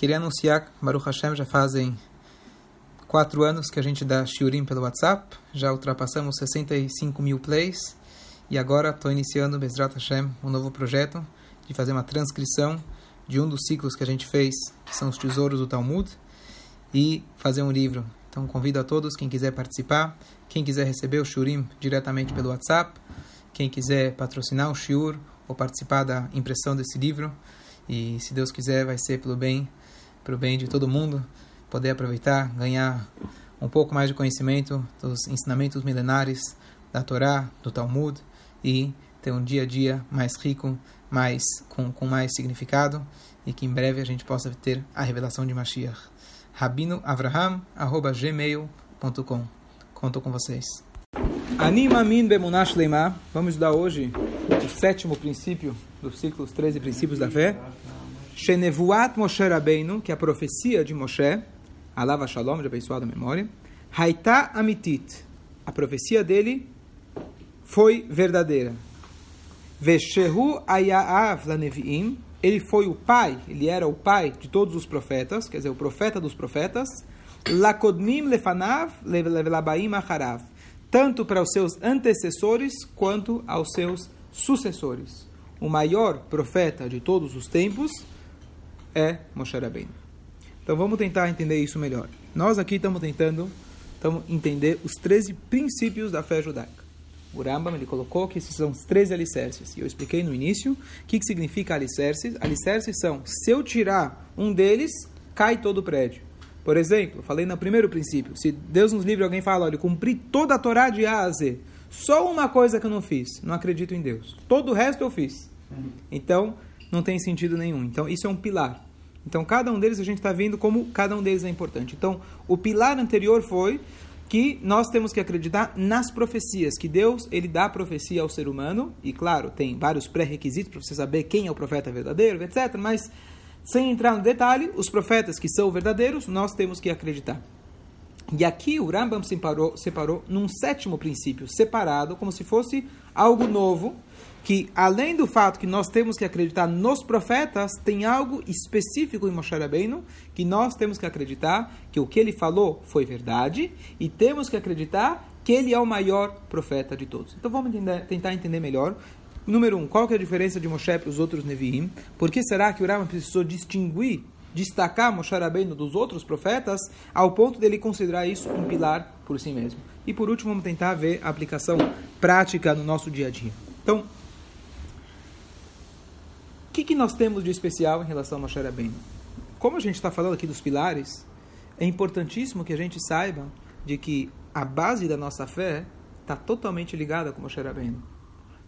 Queria anunciar, Baruch Hashem, já fazem quatro anos que a gente dá shiurim pelo WhatsApp, já ultrapassamos 65 mil plays, e agora estou iniciando, Bezrat Hashem, um novo projeto de fazer uma transcrição de um dos ciclos que a gente fez, que são os tesouros do Talmud, e fazer um livro. Então convido a todos, quem quiser participar, quem quiser receber o shiurim diretamente pelo WhatsApp, quem quiser patrocinar o shiur ou participar da impressão desse livro, e se Deus quiser vai ser pelo bem para o bem de todo mundo, poder aproveitar, ganhar um pouco mais de conhecimento dos ensinamentos milenares da Torá, do Talmud e ter um dia a dia mais rico, mais com, com mais significado e que em breve a gente possa ter a revelação de Mashiach. rabinoavraham@gmail.com. Conto com vocês. Anima min bemunash leima. Vamos estudar hoje o sétimo princípio dos ciclos 13 princípios da fé. Shenevuat Moshe Rabbeinu, que é a profecia de Moshe, Alava Shalom, de abençoada memória. Haita Amitit, a profecia dele foi verdadeira. Veshehu Ayaav Laneviim, ele foi o pai, ele era o pai de todos os profetas, quer dizer, o profeta dos profetas. Lakodmim Lefanav Levelabaim Acharav, tanto para os seus antecessores quanto aos seus sucessores. O maior profeta de todos os tempos é Moshe Rabbeinu. Então vamos tentar entender isso melhor. Nós aqui estamos tentando estamos entender os 13 princípios da fé judaica. O Rambam ele colocou que esses são os 13 alicerces. E eu expliquei no início o que, que significa alicerces. Alicerces são, se eu tirar um deles, cai todo o prédio. Por exemplo, falei no primeiro princípio, se Deus nos livre alguém fala, olha, cumpri toda a Torá de A a Z, só uma coisa que eu não fiz, não acredito em Deus. Todo o resto eu fiz. Então, não tem sentido nenhum. Então, isso é um pilar. Então, cada um deles a gente está vendo como cada um deles é importante. Então, o pilar anterior foi que nós temos que acreditar nas profecias, que Deus ele dá profecia ao ser humano, e claro, tem vários pré-requisitos para você saber quem é o profeta verdadeiro, etc. Mas, sem entrar no detalhe, os profetas que são verdadeiros, nós temos que acreditar. E aqui o Rambam separou, separou num sétimo princípio, separado, como se fosse algo novo, que além do fato que nós temos que acreditar nos profetas, tem algo específico em Moshe Rabbeinu, que nós temos que acreditar que o que ele falou foi verdade, e temos que acreditar que ele é o maior profeta de todos. Então vamos entender, tentar entender melhor. Número um, qual que é a diferença de Moshe para os outros Nevi'im? Por que será que o Rambam precisou distinguir destacar Moshe Rabbeinu dos outros profetas ao ponto dele considerar isso um pilar por si mesmo. E por último, vamos tentar ver a aplicação prática no nosso dia a dia. Então, o que, que nós temos de especial em relação a Moshe Rabbeinu? Como a gente está falando aqui dos pilares, é importantíssimo que a gente saiba de que a base da nossa fé está totalmente ligada com Moshe Rabbeinu.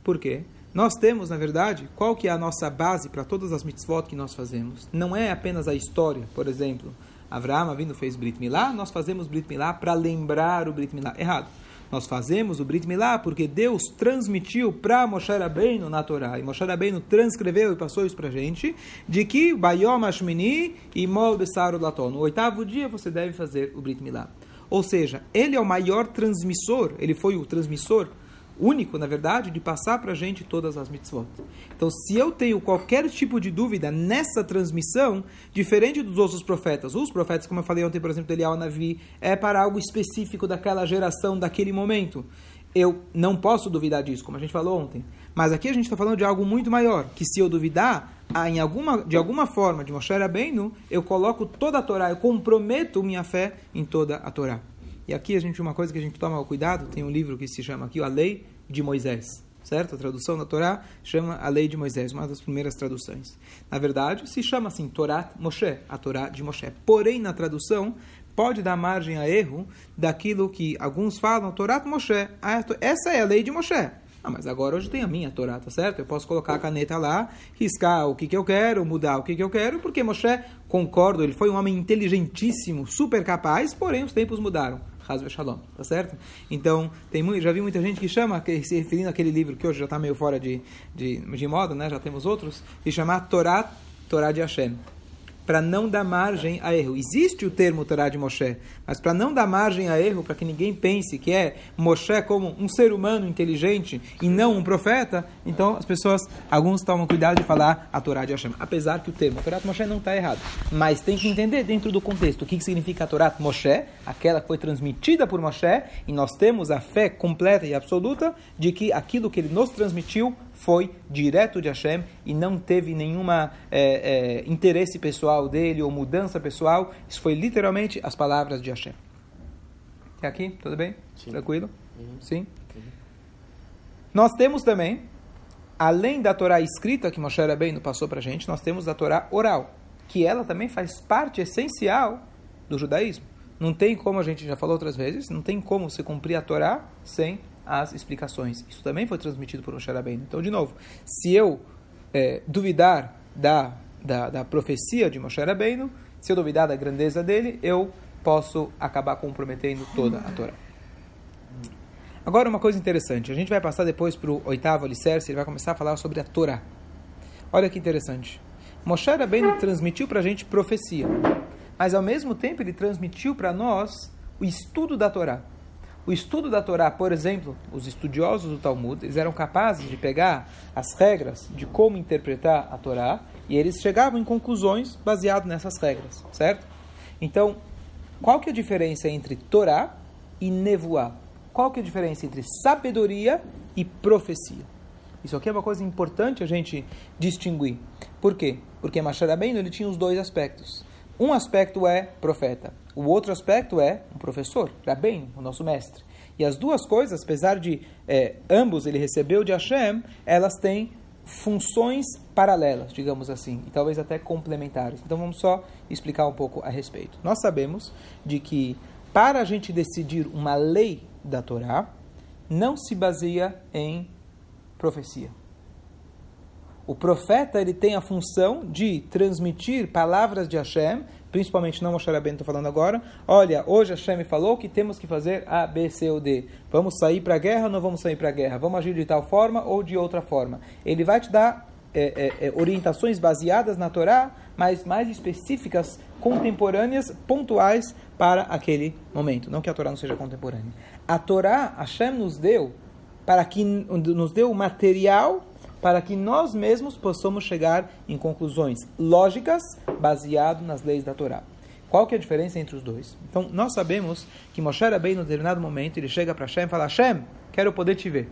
Por quê? Nós temos, na verdade, qual que é a nossa base para todas as mitzvot que nós fazemos? Não é apenas a história, por exemplo. Avraham vindo fez Brit Milá, nós fazemos Brit Milá para lembrar o Brit Milá. Errado. Nós fazemos o Brit Milá porque Deus transmitiu para Moshe Rabbeinu na Torá, e Moshe Rabbeinu transcreveu e passou isso para gente, de que Bayom Ashmini e Mol Besaru Laton. No oitavo dia você deve fazer o Brit Milá. Ou seja, ele é o maior transmissor, ele foi o transmissor único, na verdade, de passar para a gente todas as mitzvot. Então, se eu tenho qualquer tipo de dúvida nessa transmissão, diferente dos outros profetas, os profetas, como eu falei ontem, por exemplo, do Elial Navi, é para algo específico daquela geração, daquele momento. Eu não posso duvidar disso, como a gente falou ontem. Mas aqui a gente está falando de algo muito maior, que se eu duvidar, em alguma, de alguma forma, de Moshe Rabbeinu, eu coloco toda a Torá, eu comprometo minha fé em toda a Torá. E aqui a gente uma coisa que a gente toma cuidado, tem um livro que se chama aqui a Lei de Moisés, certo? A tradução da Torá chama a Lei de Moisés, uma das primeiras traduções. Na verdade, se chama assim Torá Moshe, a Torá de Moshe. Porém, na tradução pode dar margem a erro daquilo que alguns falam, Torá Moshe. Ah, essa é a Lei de Moshe. Ah, mas agora hoje tem a minha Torá, tá certo? Eu posso colocar a caneta lá, riscar o que, que eu quero, mudar o que, que eu quero, porque Moshe, concordo, ele foi um homem inteligentíssimo, super capaz, porém os tempos mudaram. Hazve Shalom, tá certo? Então, tem muito, já vi muita gente que chama, se referindo àquele livro que hoje já está meio fora de, de, de moda, né? já temos outros, que chama Torá, Torá de Hashem. Para não dar margem a erro. Existe o termo Torá de Moshe, mas para não dar margem a erro, para que ninguém pense que é Moshe como um ser humano inteligente e não um profeta, então as pessoas, alguns tomam cuidado de falar a Torá de Hashem. Apesar que o termo Torá de Moshe não está errado. Mas tem que entender dentro do contexto o que, significa a Torá de Moshe, aquela que foi transmitida por Moshe, e nós temos a fé completa e absoluta de que aquilo que ele nos transmitiu foi direto de Hashem e não teve nenhuma é, é, interesse pessoal dele ou mudança pessoal. Isso foi literalmente as palavras de Hashem. Até aqui? Tudo bem? Sim. Tranquilo? Uhum. Sim? Uhum. Nós temos também, além da Torá escrita que Moshe Rabbeinu passou para a gente, nós temos a Torá oral, que ela também faz parte essencial do judaísmo. Não tem como, a gente já falou outras vezes, não tem como se cumprir a Torá sem as explicações. Isso também foi transmitido por Moshe Rabbeinu. Então, de novo, se eu é, duvidar da, da, da, profecia de Moshe Rabbeinu, se eu duvidar da grandeza dele, eu posso acabar comprometendo toda a Torá. Agora, uma coisa interessante. A gente vai passar depois para o oitavo alicerce, ele vai começar a falar sobre a Torá. Olha que interessante. Moshe Rabbeinu transmitiu para a gente profecia, mas ao mesmo tempo ele transmitiu para nós o estudo da Torá o estudo da Torá, por exemplo, os estudiosos do Talmud, eles eram capazes de pegar as regras de como interpretar a Torá e eles chegavam em conclusões baseadas nessas regras, certo? Então, qual que é a diferença entre Torá e Nevuá? Qual que é a diferença entre sabedoria e profecia? Isso aqui é uma coisa importante a gente distinguir. Por quê? Porque Machadabendo ele tinha os dois aspectos. Um aspecto é profeta, o outro aspecto é um professor, Rabbein, o nosso mestre. E as duas coisas, apesar de é, ambos ele recebeu de Hashem, elas têm funções paralelas, digamos assim, e talvez até complementares. Então vamos só explicar um pouco a respeito. Nós sabemos de que para a gente decidir uma lei da Torá, não se baseia em profecia. O profeta ele tem a função de transmitir palavras de Hashem, principalmente não Moshe Rabbeinu estou falando agora. Olha, hoje Hashem me falou que temos que fazer A, B, C ou D. Vamos sair para a guerra ou não vamos sair para a guerra? Vamos agir de tal forma ou de outra forma? Ele vai te dar é, é, é, orientações baseadas na Torá, mas mais específicas, contemporâneas, pontuais para aquele momento. Não que a Torá não seja contemporânea. A Torá, Hashem nos deu para que nos deu o material para que nós mesmos possamos chegar em conclusões lógicas baseado nas leis da Torá. Qual que é a diferença entre os dois? Então, nós sabemos que Moshe Rabbeinu, em determinado momento, ele chega para Hashem e fala, Hashem, quero poder te ver.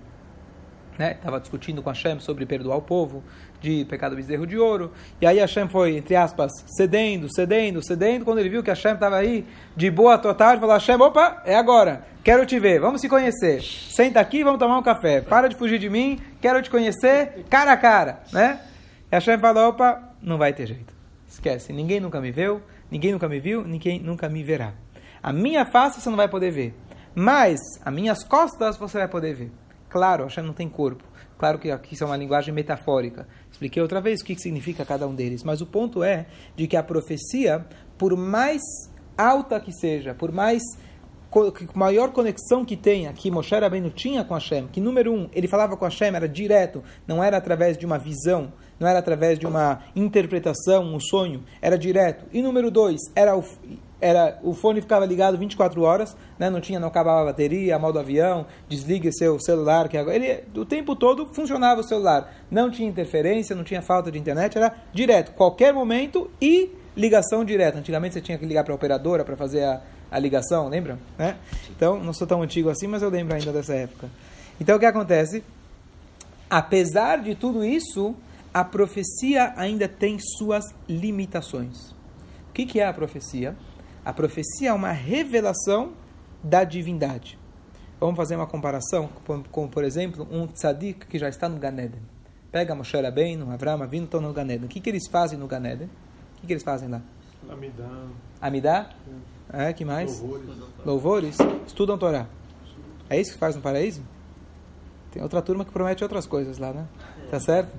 Estava né? discutindo com Hashem sobre perdoar o povo de pecado bezerro de ouro. E aí Hashem foi, entre aspas, cedendo, cedendo, cedendo. Quando ele viu que Hashem estava aí de boa total, ele falou: Hashem, opa, é agora. Quero te ver, vamos se conhecer. Senta aqui, vamos tomar um café. Para de fugir de mim, quero te conhecer cara a cara. Né? E Hashem falou: opa, não vai ter jeito. Esquece, ninguém nunca me viu, ninguém nunca me viu, ninguém nunca me verá. A minha face você não vai poder ver, mas as minhas costas você vai poder ver. Claro, Hashem não tem corpo. Claro que aqui isso é uma linguagem metafórica. Expliquei outra vez o que significa cada um deles. Mas o ponto é de que a profecia, por mais alta que seja, por mais maior conexão que tenha, que Moshe Rabbeinu tinha com Hashem, que número um, ele falava com Hashem, era direto, não era através de uma visão, não era através de uma interpretação, um sonho, era direto. E número dois, era o, era o fone ficava ligado 24 horas, né? não tinha, não acabava a bateria, modo avião, desligue seu celular, que agora ele o tempo todo funcionava o celular, não tinha interferência, não tinha falta de internet, era direto, qualquer momento e ligação direta. Antigamente você tinha que ligar para a operadora para fazer a, a ligação, lembra? Né? Então não sou tão antigo assim, mas eu lembro ainda dessa época. Então o que acontece? Apesar de tudo isso, a profecia ainda tem suas limitações. O que, que é a profecia? A profecia é uma revelação da divindade. Vamos fazer uma comparação com, com por exemplo, um tzadik que já está no Ganeden. Pega Moshe Rabbeinu, Avram, Avinu, estão no Ganeden. O que, que eles fazem no Ganeden? O que, que eles fazem lá? Amidá. Amidá? É. é, que mais? Louvores. Louvores? Estudam Torá. É isso que faz no paraíso? Tem outra turma que promete outras coisas lá, né? Tá certo?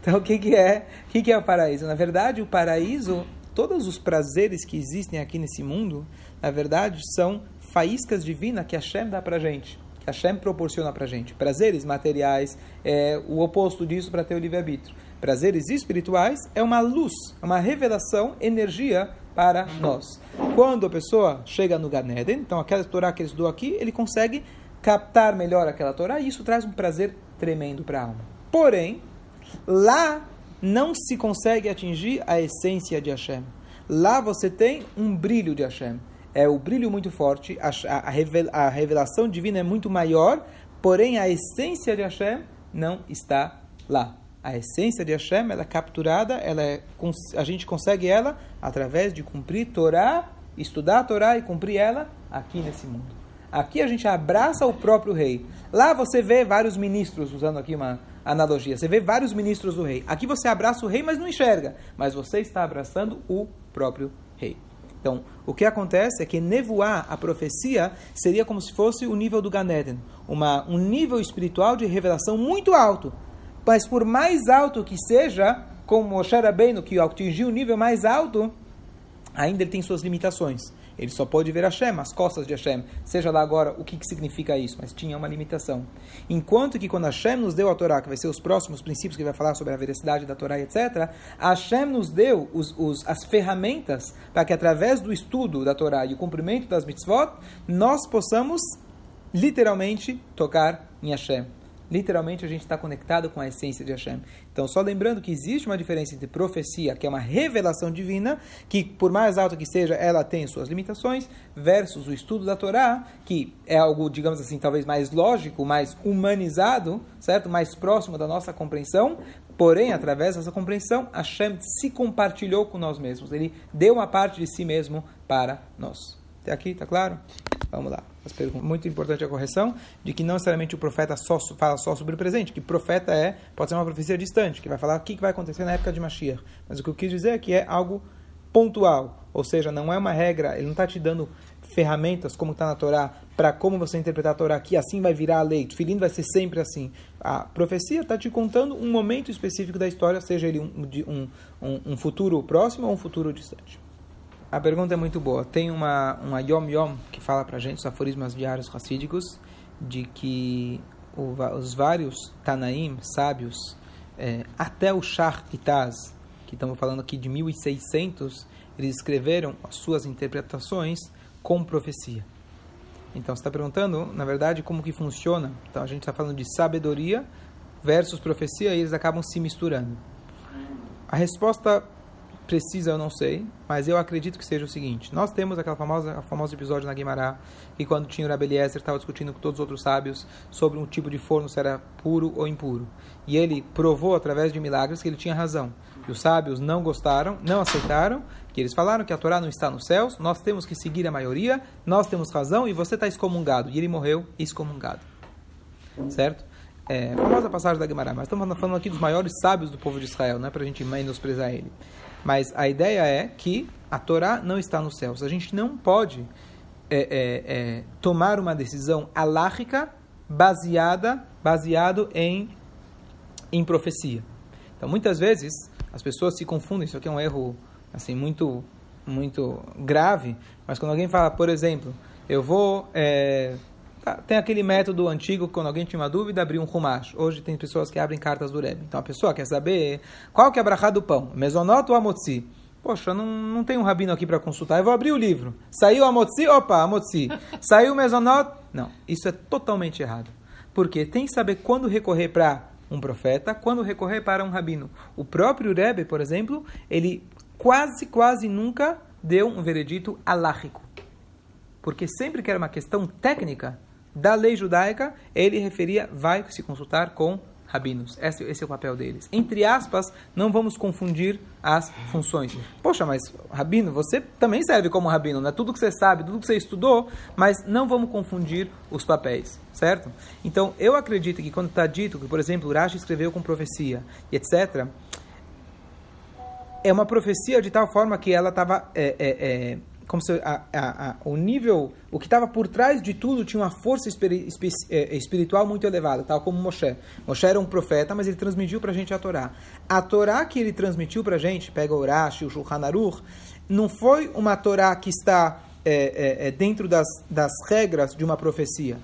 Então, o que, que é? O que, que é o paraíso? Na verdade, o paraíso todos os prazeres que existem aqui nesse mundo, na verdade, são faíscas divinas que Hashem dá para gente. que Hashem proporciona para gente. Prazeres materiais é o oposto disso para ter o livre-arbítrio. Prazeres espirituais é uma luz, é uma revelação, energia para nós. Quando a pessoa chega no Ganeden, então aquela Torá que ele estudou aqui, ele consegue captar melhor aquela Torá e isso traz um prazer tremendo para a alma. Porém, lá não se consegue atingir a essência de Hashem. Lá você tem um brilho de Hashem. É o brilho muito forte, a, revelação divina é muito maior, porém a essência de Hashem não está lá. A essência de Hashem ela é capturada, ela é, a gente consegue ela através de cumprir Torá, estudar a Torá e cumprir ela aqui nesse mundo. Aqui a gente abraça o próprio rei. Lá você vê vários ministros, usando aqui uma analogia, você vê vários ministros do rei. Aqui você abraça o rei, mas não enxerga. Mas você está abraçando o próprio rei. Então, o que acontece é que nevoar a profecia seria como se fosse o nível do Ganeden, uma, um nível espiritual de revelação muito alto. Mas por mais alto que seja, como Moshe Rabbeinu, que atingiu o nível mais alto, ainda ele tem suas limitações. Ele só pode ver Hashem, as costas de Hashem. Seja lá agora o que, que significa isso, mas tinha uma limitação. Enquanto que quando Hashem nos deu a Torá, que vai ser os próximos princípios que vai falar sobre a veracidade da Torá, etc., Hashem nos deu os, os, as ferramentas para que através do estudo da Torá e o cumprimento das mitzvot, nós possamos literalmente tocar em Hashem literalmente a gente está conectado com a essência de Hashem. Então, só lembrando que existe uma diferença entre profecia, que é uma revelação divina, que por mais alta que seja, ela tem suas limitações, versus o estudo da Torá, que é algo, digamos assim, talvez mais lógico, mais humanizado, certo? Mais próximo da nossa compreensão. Porém, através dessa compreensão, Hashem se compartilhou com nós mesmos. Ele deu uma parte de si mesmo para nós. Até aqui, tá claro? Vamos lá. As perguntas. Muito importante a correção de que não necessariamente o profeta só fala só sobre o presente, que profeta é pode ser uma profecia distante, que vai falar o que vai acontecer na época de Mashiach. Mas o que eu quis dizer é que é algo pontual, ou seja, não é uma regra, ele não está te dando ferramentas, como está na Torá, para como você interpretar a Torá, que assim vai virar a lei, o filhinho vai ser sempre assim. A profecia está te contando um momento específico da história, seja ele um, um, um, um futuro próximo ou um futuro distante. A pergunta é muito boa. Tem uma, uma Yom Yom que fala para gente, os aforismos diários racídicos, de que o, os vários Tanaim, sábios, é, até o Shah Itaz, que estamos falando aqui de 1600, eles escreveram as suas interpretações com profecia. Então, você está perguntando, na verdade, como que funciona. Então, a gente está falando de sabedoria versus profecia e eles acabam se misturando. A resposta precisa, eu não sei, mas eu acredito que seja o seguinte: nós temos aquela famosa, famoso episódio na Guimará, que quando tinha o Rabbi Eliezer estava discutindo com todos os outros sábios sobre um tipo de forno se era puro ou impuro. E ele provou através de milagres que ele tinha razão. E os sábios não gostaram, não aceitaram, que eles falaram que a Torá não está nos céus, nós temos que seguir a maioria, nós temos razão e você está excomungado. E ele morreu excomungado. Certo? É, famosa passagem da Guimarães, mas estamos falando aqui dos maiores sábios do povo de Israel, não é para a gente menosprezar ele. Mas a ideia é que a Torá não está nos céus. A gente não pode é, é, é, tomar uma decisão alárrica baseada baseado em, em profecia. Então, muitas vezes, as pessoas se confundem. Isso aqui é um erro assim muito, muito grave. Mas quando alguém fala, por exemplo, eu vou... Tá, tem aquele método antigo, quando alguém tinha uma dúvida, abrir um rumash. Hoje tem pessoas que abrem cartas do Rebbe. Então a pessoa quer saber qual que é a brachá do pão, mesonoto ou amotzi. Poxa, não, não tem um rabino aqui para consultar, eu vou abrir o livro. Saiu amotzi? Opa, amotzi. Saiu mesonoto? Não, isso é totalmente errado. Porque tem que saber quando recorrer para um profeta, quando recorrer para um rabino. O próprio Rebbe, por exemplo, ele quase, quase nunca deu um veredito alárrico. Porque sempre que era uma questão técnica, da lei judaica, ele referia, vai se consultar com rabinos. Esse, esse, é o papel deles. Entre aspas, não vamos confundir as funções. Poxa, mas rabino, você também serve como rabino, não é tudo que você sabe, tudo que você estudou, mas não vamos confundir os papéis, certo? Então, eu acredito que quando está dito que, por exemplo, Urashi escreveu com profecia etc., é uma profecia de tal forma que ela estava é, é, é, como se a, a, a, o nível, o que estava por trás de tudo tinha uma força é, espiritual muito elevada, tal como Moshe. Moshe era um profeta, mas ele transmitiu para a gente a Torá. A Torá que ele transmitiu para a gente, pega o Urashi, o Shulchan Aruch, não foi uma Torá que está é, é, é, dentro das, das regras de uma profecia.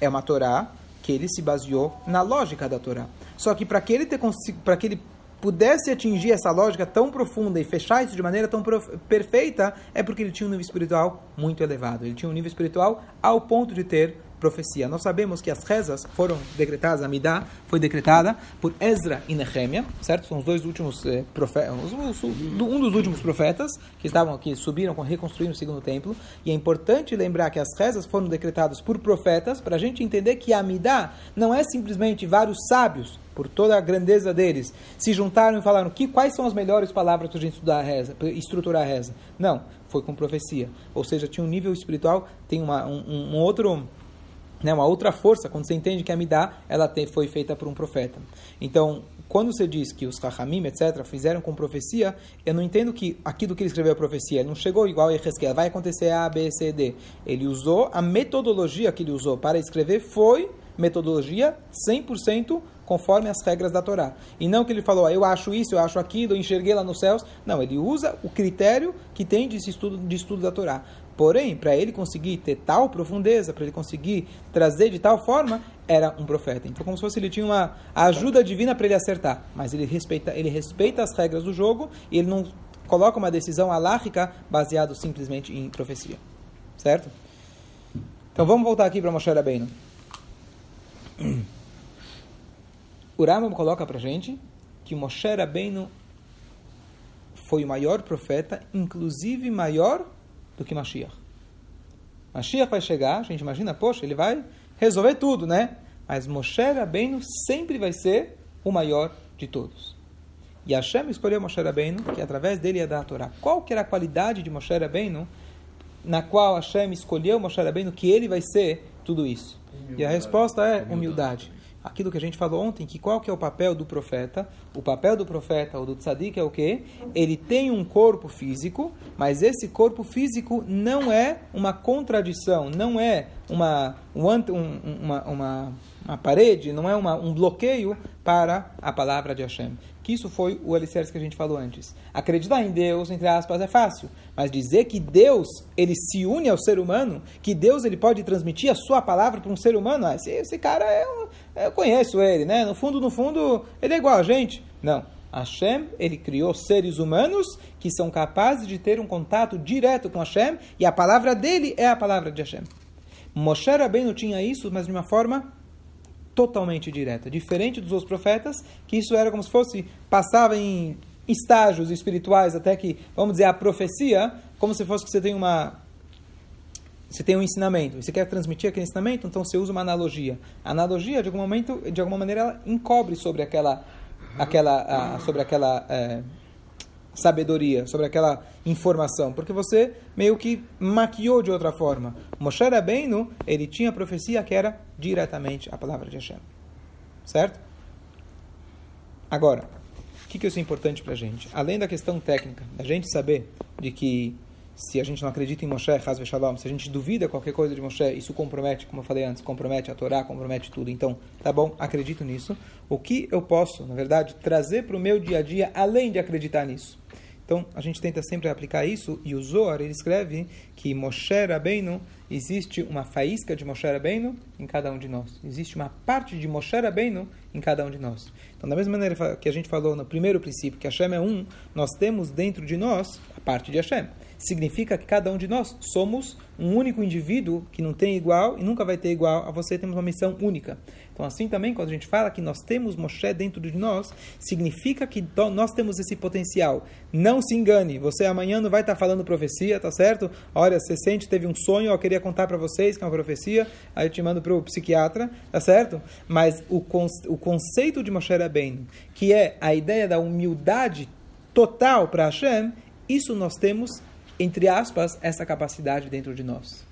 é uma Torá que ele se baseou na lógica da Torá. Só que para que ele ter que ele pudesse atingir essa lógica tão profunda e fechar isso de maneira tão perfeita, é porque ele tinha um nível espiritual muito elevado. Ele tinha um nível espiritual ao ponto de ter profecia. Nós sabemos que as rezas foram decretadas, a Midah foi decretada por Ezra e Nehemia, certo? São os dois últimos eh, profetas, um dos últimos profetas que estavam aqui, subiram, reconstruindo o segundo templo. E é importante lembrar que as rezas foram decretadas por profetas para a gente entender que a Midah não é simplesmente vários sábios por toda a grandeza deles, se juntaram e falaram que quais são as melhores palavras para a gente estudar a reza, estruturar a reza. Não, foi com profecia. Ou seja, tinha um nível espiritual, tem uma, um, um outro né, uma outra força, quando você entende que a Midah ela tem, foi feita por um profeta. Então, quando você diz que os Rahamim, etc., fizeram com profecia, eu não entendo que aquilo que ele escreveu a profecia, ele não chegou igual a Ezequiel, vai acontecer A, B, C, D. Ele usou, a metodologia que ele usou para escrever foi metodologia 100% conforme as regras da Torá. E não que ele falou, ah, eu acho isso, eu acho aquilo, eu enxerguei lá nos céus. Não, ele usa o critério que tem de estudo, de estudo da Torá. Porém, para ele conseguir ter tal profundeza, para ele conseguir trazer de tal forma, era um profeta. Então, como se fosse ele tinha uma ajuda divina para ele acertar. Mas ele respeita, ele respeita as regras do jogo e ele não coloca uma decisão alárrica baseado simplesmente em profecia. Certo? Então, vamos voltar aqui para Moshe Rabbeinu. O Rambam coloca para gente que Moshe Rabbeinu foi o maior profeta, inclusive maior do que Mashiach. Mashiach vai chegar, a gente imagina, poxa, ele vai resolver tudo, né? Mas Moshe Rabbeinu sempre vai ser o maior de todos. E Hashem escolheu Moshe Rabbeinu, que através dele ia dar a Torá. Qual que era a qualidade de Moshe Rabbeinu, na qual Hashem escolheu Moshe Rabbeinu, que ele vai ser tudo isso? Humildade. E a resposta é humildade aquilo que a gente falou ontem, que qual que é o papel do profeta? O papel do profeta ou do tzadik é o quê? Ele tem um corpo físico, mas esse corpo físico não é uma contradição, não é uma, uma, uma, uma parede, não é uma, um bloqueio para a palavra de Hashem que isso foi o alicerce que a gente falou antes. Acreditar em Deus, entre aspas, é fácil, mas dizer que Deus ele se une ao ser humano, que Deus ele pode transmitir a sua palavra para um ser humano, ah, esse, esse cara é um, eu conheço ele, né? No fundo, no fundo, ele é igual a gente. Não. Hashem, ele criou seres humanos que são capazes de ter um contato direto com Hashem e a palavra dele é a palavra de Hashem. Moshe Rabbeinu tinha isso, mas de uma forma totalmente direta. Diferente dos outros profetas, que isso era como se fosse, passava em estágios espirituais até que, vamos dizer, a profecia, como se fosse que você tem uma você tem um ensinamento, você quer transmitir aquele ensinamento, então você usa uma analogia. A analogia, de algum momento, de alguma maneira, ela encobre sobre aquela, aquela, sobre aquela é, sabedoria, sobre aquela informação, porque você meio que maquiou de outra forma. Moshe Rabbeinu, ele tinha a profecia que era diretamente a palavra de Hashem. Certo? Agora, o que, que isso é importante para a gente? Além da questão técnica, da gente saber de que se a gente não acredita em Moshe, Hazve Shalom, se a gente duvida qualquer coisa de Moshe, isso compromete, como eu falei antes, compromete a Torá, compromete tudo. Então, tá bom, acredito nisso. O que eu posso, na verdade, trazer para o meu dia a dia, além de acreditar nisso? Então, a gente tenta sempre aplicar isso, e o Zohar, ele escreve que Moshe Rabbeinu, existe uma faísca de Moshe Rabbeinu em cada um de nós. Existe uma parte de Moshe Rabbeinu em cada um de nós. Então, da mesma maneira que a gente falou no primeiro princípio, que Hashem é um, nós temos dentro de nós a parte de Hashem significa que cada um de nós somos um único indivíduo que não tem igual e nunca vai ter igual a você, temos uma missão única. Então, assim também, quando a gente fala que nós temos Moshe dentro de nós, significa que nós temos esse potencial. Não se engane, você amanhã não vai estar falando profecia, tá certo? Olha, você sente, teve um sonho, eu queria contar para vocês que é uma profecia, aí eu te mando para o psiquiatra, tá certo? Mas o, o conceito de Moshe Rabbeinu, que é a ideia da humildade total para Hashem, isso nós temos entre aspas, essa capacidade dentro de nós.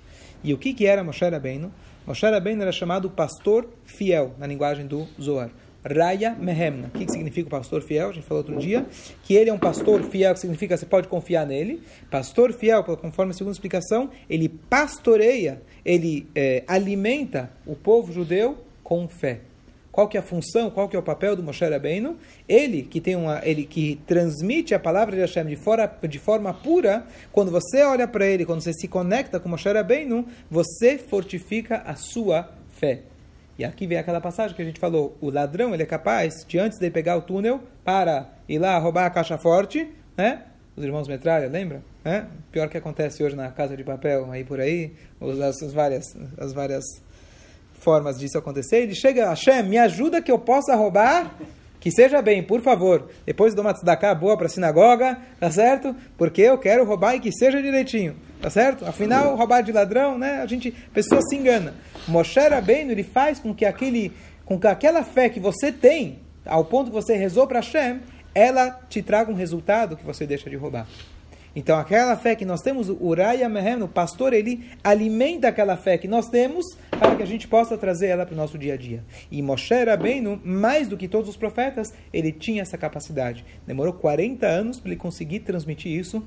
E o que, que era Moshe Rabbeinu? Moshe Rabbeinu era chamado pastor fiel, na linguagem do Zohar. Raya Mehemna. O que, que significa o pastor fiel? A gente falou outro dia. Que ele é um pastor fiel, que significa que você pode confiar nele. Pastor fiel, conforme a segunda explicação, ele pastoreia, ele é, alimenta o povo judeu com fé qual que é a função, qual que é o papel do Moshe Rabbeinu, ele que tem uma, ele que transmite a palavra de Hashem de, fora, de forma pura, quando você olha para ele, quando você se conecta com Moshe Rabbeinu, você fortifica a sua fé. E aqui vem aquela passagem que a gente falou: o ladrão ele é capaz de, antes de pegar o túnel, para ir lá roubar a caixa forte, né? Os irmãos Metralha, lembra? Né? Pior que acontece hoje na casa de papel, aí por aí, as, as, várias, as várias formas disso acontecer. Ele chega, Hashem, me ajuda que eu possa roubar que seja bem, por favor. Depois dou uma tzedakah boa para a sinagoga, tá certo? Porque eu quero roubar e que seja direitinho, tá certo? Afinal, roubar de ladrão, né? A gente, a pessoa se engana. Moshe Rabbeinu, ele faz com que aquele, com que aquela fé que você tem, ao ponto que você rezou para Hashem, ela te traga um resultado que você deixa de roubar. Então, aquela fé que nós temos, o Uraya Mehem, o pastor, ele alimenta aquela fé que nós temos para que a gente possa trazer ela para o nosso dia a dia. E Moshe Rabbeinu, mais do que todos os profetas, ele tinha essa capacidade. Demorou 40 anos para ele conseguir transmitir isso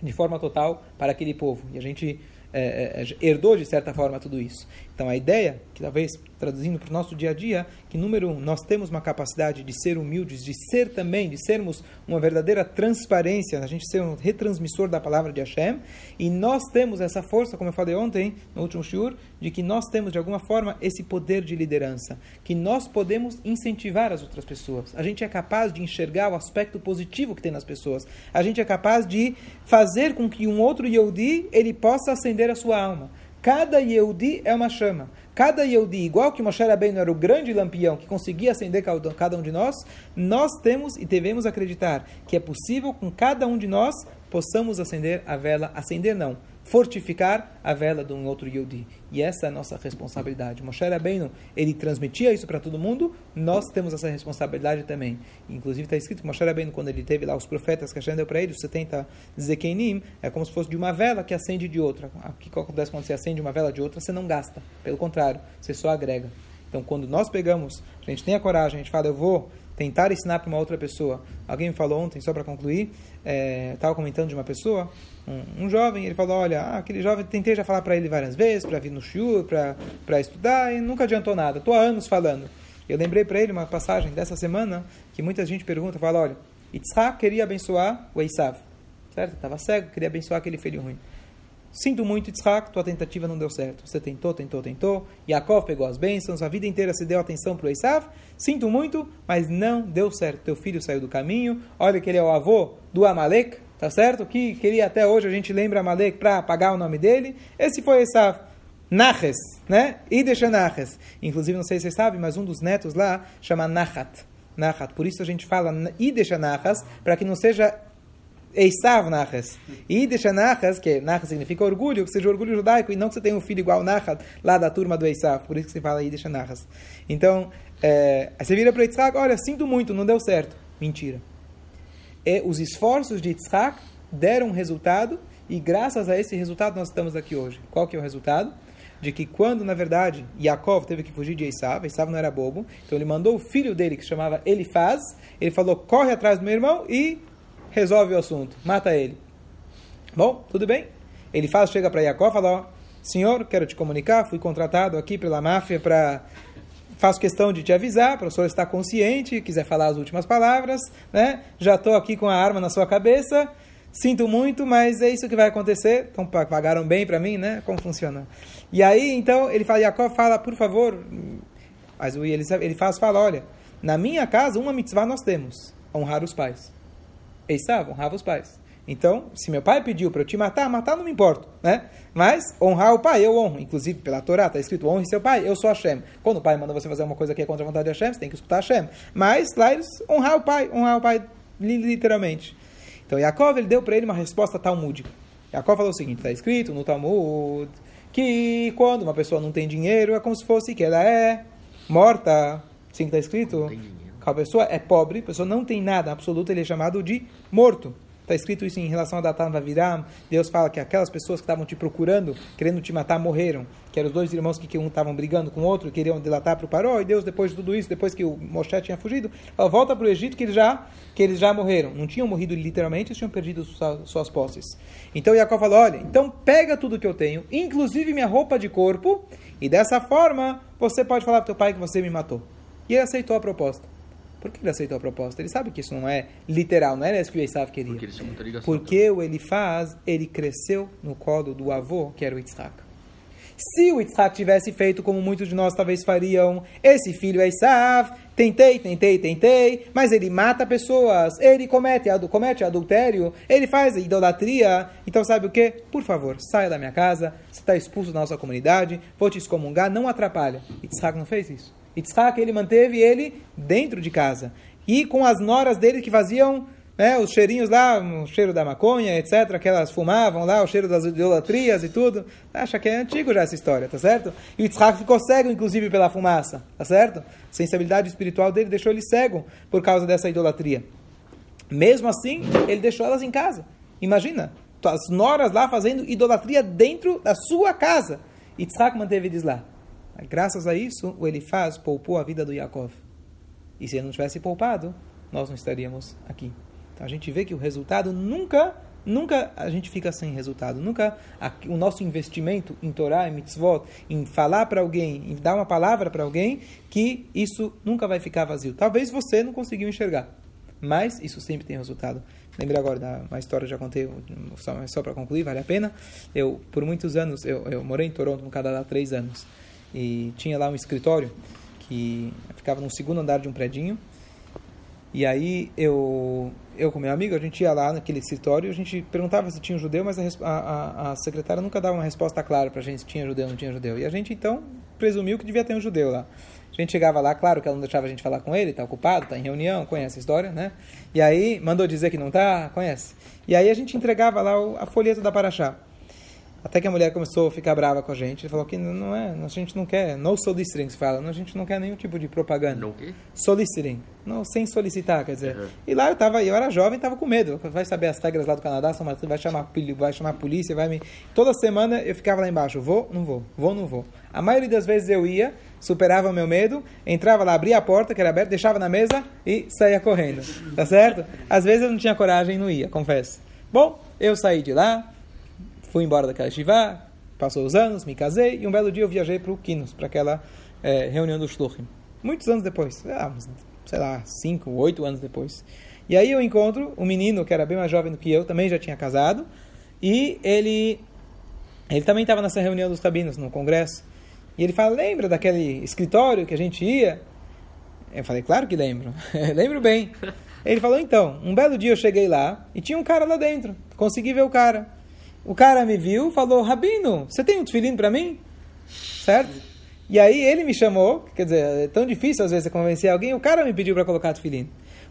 de forma total para aquele povo. E a gente é, é, herdou de certa forma tudo isso. Então a ideia, que talvez traduzindo para o nosso dia a dia, que número um, nós temos uma capacidade de ser humildes, de ser também, de sermos uma verdadeira transparência, a gente ser um retransmissor da palavra de Hashem, e nós temos essa força, como eu falei ontem, no último shiur, de que nós temos de alguma forma esse poder de liderança, que nós podemos incentivar as outras pessoas. A gente é capaz de enxergar o aspecto positivo que tem nas pessoas. A gente é capaz de fazer com que um outro Yehudi ele possa acender a sua alma. Cada Yehudi é uma chama. Cada Yehudi, igual que Moshe Rabbeinu era o grande lampião que conseguia acender cada um de nós, nós temos e devemos acreditar que é possível com cada um de nós possamos acender a vela, acender não, fortificar a vela de um outro Yodi. E essa é a nossa responsabilidade. Moshe Rabbeinu, ele transmitia isso para todo mundo, nós temos essa responsabilidade também. Inclusive está escrito que Moshe Rabbeinu, quando ele teve lá os profetas que Hashem deu para ele, os 70 Zekenim, é como se fosse de uma vela que acende de outra. O que acontece quando você acende uma vela de outra? Você não gasta. Pelo contrário, você só agrega. Então, quando nós pegamos, a gente tem a coragem, a gente fala, eu vou tentar ensinar para uma outra pessoa. Alguém me falou ontem, só para concluir, estava é, comentando de uma pessoa, um, um, jovem, ele falou, olha, ah, aquele jovem, tentei já falar para ele várias vezes, para vir no shiur, para estudar, e nunca adiantou nada. Estou há anos falando. Eu lembrei para ele uma passagem dessa semana, que muita gente pergunta, fala, olha, Yitzhak queria abençoar o Esav, certo? Estava cego, queria abençoar aquele filho ruim. Sinto muito, Yitzhak, tua tentativa não deu certo. Você tentou, tentou, tentou. Yaakov pegou as bênçãos, a vida inteira se deu atenção para o Esav. Sinto muito, mas não deu certo. Teu filho saiu do caminho. Olha que ele é o avô do Amalek, tá certo? Que queria até hoje, a gente lembra Amalek para apagar o nome dele. Esse foi Esav. Naches, né? Idesha Naches. Inclusive, não sei se vocês sabem, mas um dos netos lá chama Nachat. Nachat. Por isso a gente fala Idesha Nachas, para que não seja Eisav Nachas. E deixa Nachas, que Nachas significa orgulho, que seja orgulho judaico, e não que você tenha um filho igual Nachas, lá da turma do Eisav. Por isso que se fala aí deixa Nachas. Então, é, você vira para Yitzhak, olha, sinto muito, não deu certo. Mentira. E os esforços de Yitzhak deram resultado, e graças a esse resultado nós estamos aqui hoje. Qual que é o resultado? de que quando, na verdade, Yaakov teve que fugir de Esav, Esav não era bobo, então ele mandou o filho dele, que se chamava Elifaz, ele falou, corre atrás do meu irmão e resolve o assunto, mata ele. Bom, tudo bem. Ele faz, chega para Jacó e fala, ó, senhor, quero te comunicar, fui contratado aqui pela máfia para faço questão de te avisar, o senhor estar consciente, quiser falar as últimas palavras, né? Já estou aqui com a arma na sua cabeça, sinto muito, mas é isso que vai acontecer. Então pagaram bem para mim, né? Como funciona? E aí, então, ele fala, Jacó fala, por favor, mas ele, ele faz, fala, olha, na minha casa uma mitzvah nós temos, honrar os pais. Esav honrava os pais. Então, se meu pai pediu para eu te matar, matar não me importa, né? Mas honrar o pai, eu honro. Inclusive, pela Torá está escrito, honre seu pai, eu sou Hashem. Quando o pai manda você fazer uma coisa que é contra a vontade de Hashem, você tem que escutar Hashem. Mas lá eles honrar o pai, honrar o pai literalmente. Então, Yaakov, ele deu para ele uma resposta talmúdica. Yaakov falou o seguinte, está escrito no Talmud, que quando uma pessoa não tem dinheiro, é como se fosse que ela é morta. Sim, está escrito? Não tem dinheiro a pessoa é pobre, a pessoa não tem nada absoluto, ele é chamado de morto. Está escrito isso em relação a Datan Vaviram. Deus fala que aquelas pessoas que estavam te procurando, querendo te matar, morreram. Que eram os dois irmãos que, que um estavam brigando com o outro, queriam delatar para o Paró. E Deus, depois de tudo isso, depois que o Moshe tinha fugido, falou, volta para o Egito que eles, já, que eles já morreram. Não tinham morrido literalmente, eles tinham perdido suas, suas posses. Então Jacó falou, olha, então pega tudo que eu tenho, inclusive minha roupa de corpo, e dessa forma você pode falar para teu pai que você me matou. E ele aceitou a proposta. Por que ele aceitou a proposta? Ele sabe que isso não é literal, não era isso que o Esav queria. Porque, eles ligação, Porque o Elifaz, ele cresceu no colo do avô, que era o Yitzhak. Se o Yitzhak tivesse feito como muitos de nós talvez fariam, esse filho é Isav, tentei, tentei, tentei, mas ele mata pessoas, ele comete, comete adultério, ele faz idolatria, então sabe o que? Por favor, saia da minha casa, você está expulso da nossa comunidade, vou te excomungar, não atrapalha. Yitzhak não fez isso. Yitzhak, ele manteve ele dentro de casa. E com as noras dele que faziam né, os cheirinhos lá, o cheiro da maconha, etc., que elas fumavam lá, o cheiro das idolatrias e tudo. Acha que é antigo já essa história, tá certo? E o Yitzhak ficou cego, inclusive, pela fumaça, tá certo? A sensibilidade espiritual dele deixou ele cego por causa dessa idolatria. Mesmo assim, ele deixou elas em casa. Imagina, as noras lá fazendo idolatria dentro da sua casa. Yitzhak manteve eles lá. Graças a isso, o Elifaz poupou a vida do Yaakov. E se ele não tivesse poupado, nós não estaríamos aqui. Então a gente vê que o resultado nunca, nunca a gente fica sem resultado. Nunca a, o nosso investimento em Torá, em mitzvot, em falar para alguém, em dar uma palavra para alguém, que isso nunca vai ficar vazio. Talvez você não conseguiu enxergar, mas isso sempre tem resultado. Lembrei agora da uma história que já contei, só, só para concluir, vale a pena. Eu, por muitos anos, eu, eu morei em Toronto, no Canadá, há três anos. E tinha lá um escritório que ficava no segundo andar de um predinho. E aí eu, eu com meu amigo, a gente ia lá naquele escritório, a gente perguntava se tinha um judeu, mas a, a, a secretária nunca dava uma resposta clara para a gente se tinha judeu ou não tinha judeu. E a gente então presumiu que devia ter um judeu lá. A gente chegava lá, claro que ela não deixava a gente falar com ele, está ocupado, está em reunião, conhece a história, né? E aí mandou dizer que não está, conhece. E aí a gente entregava lá a folheta da Paraxá. Até que a mulher começou a ficar brava com a gente. Ele falou que não é, a gente não quer, no soliciting se fala, a gente não quer nenhum tipo de propaganda. Não quê? Soliciting, não, sem solicitar, quer dizer. Uhum. E lá eu tava, eu era jovem, tava com medo. Vai saber as regras lá do Canadá, São Martin vai chamar, vai chamar a polícia, vai me. Toda semana eu ficava lá embaixo, vou, não vou, vou, não vou. A maioria das vezes eu ia, superava o meu medo, entrava lá, abria a porta que era aberta, deixava na mesa e saía correndo, tá certo? Às vezes eu não tinha coragem e não ia, confesso. Bom, eu saí de lá, fui embora daquela shivá, passou os anos, me casei, e um belo dia eu viajei para o Kinos, para aquela é, reunião do Shluchim. Muitos anos depois, ah, sei lá, cinco, oito anos depois. E aí eu encontro um menino que era bem mais jovem do que eu, também já tinha casado, e ele, ele também estava nessa reunião dos rabinos, no congresso. E ele fala, lembra daquele escritório que a gente ia? Eu falei, claro que lembro, lembro bem. Ele falou, então, um belo dia eu cheguei lá e tinha um cara lá dentro, consegui ver o cara. O cara me viu, falou, Rabino, você tem um tefilim para mim? Certo? E aí ele me chamou, quer dizer, é tão difícil às vezes convencer alguém, o cara me pediu para colocar tefilim.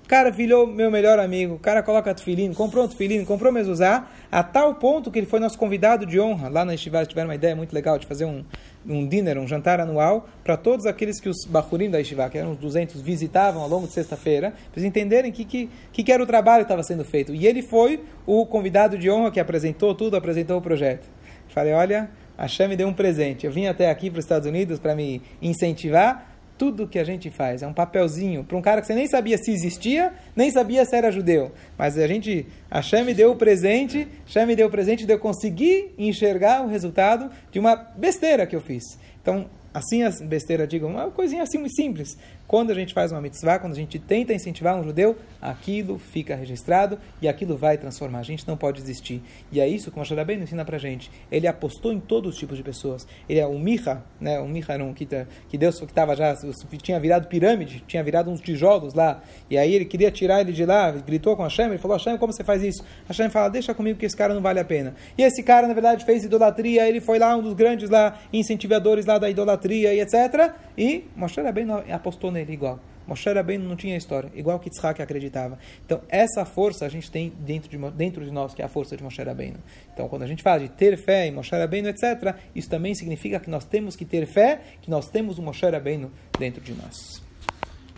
Cara virou meu melhor amigo, o cara coloca tefilim, comprou um tefilim, comprou mezuzá, a tal ponto que ele foi nosso convidado de honra. Lá na Estivá tiveram uma ideia muito legal de fazer um, um dinner, um jantar anual, para todos aqueles que os bachurim da Estivá, que eram uns 200, visitavam ao longo de sexta-feira, para eles entenderem que, que, que era o trabalho que estava sendo feito. E ele foi o convidado de honra que apresentou tudo, apresentou o projeto. Falei, olha, a Hashem me deu um presente. Eu vim até aqui para os Estados Unidos para me incentivar. Tudo que a gente faz é um papelzinho para um cara que você nem sabia se existia, nem sabia se era judeu. Mas a gente, a Hashem me deu o presente, Hashem me deu o presente de eu conseguir enxergar o resultado de uma besteira que eu fiz. Então, assim as besteiras digam, uma coisinha assim muito simples. Quando a gente faz uma mitzvah, quando a gente tenta incentivar um judeu, aquilo fica registrado e aquilo vai transformar. A gente não pode desistir. E é isso que o Moshe Rabbeinu ensina pra gente. Ele apostou em todos os tipos de pessoas. Ele é um Micha, né? Um Micha era um que, que Deus que estava já, tinha virado pirâmide, tinha virado uns tijolos lá. E aí ele queria tirar ele de lá, gritou com Hashem, ele falou, Hashem, como você faz isso? Hashem fala, deixa comigo que esse cara não vale a pena. E esse cara, na verdade, fez idolatria, ele foi lá um dos grandes lá, incentivadores lá da idolatria e etc. E Moshe Rabbeinu apostou nele igual. Moshe Rabbeinu não tinha história, igual que Yitzhak acreditava. Então, essa força a gente tem dentro de, dentro de nós, que é a força de Moshe Rabbeinu. Então, quando a gente fala de ter fé em Moshe Rabbeinu, etc., isso também significa que nós temos que ter fé, que nós temos o Moshe Rabbeinu dentro de nós.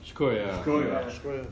Escolha. Escolha.